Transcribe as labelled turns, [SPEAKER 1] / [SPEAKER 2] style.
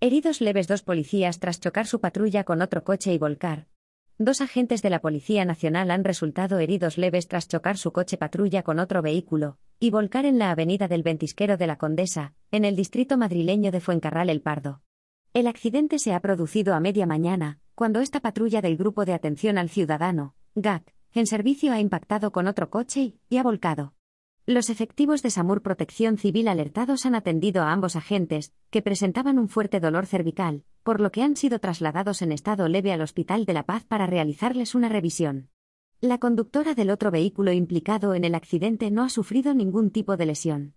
[SPEAKER 1] Heridos leves dos policías tras chocar su patrulla con otro coche y volcar. Dos agentes de la Policía Nacional han resultado heridos leves tras chocar su coche patrulla con otro vehículo y volcar en la avenida del Ventisquero de la Condesa, en el distrito madrileño de Fuencarral El Pardo. El accidente se ha producido a media mañana, cuando esta patrulla del Grupo de Atención al Ciudadano, GAC, en servicio ha impactado con otro coche y ha volcado. Los efectivos de SAMUR Protección Civil alertados han atendido a ambos agentes, que presentaban un fuerte dolor cervical, por lo que han sido trasladados en estado leve al Hospital de la Paz para realizarles una revisión. La conductora del otro vehículo implicado en el accidente no ha sufrido ningún tipo de lesión.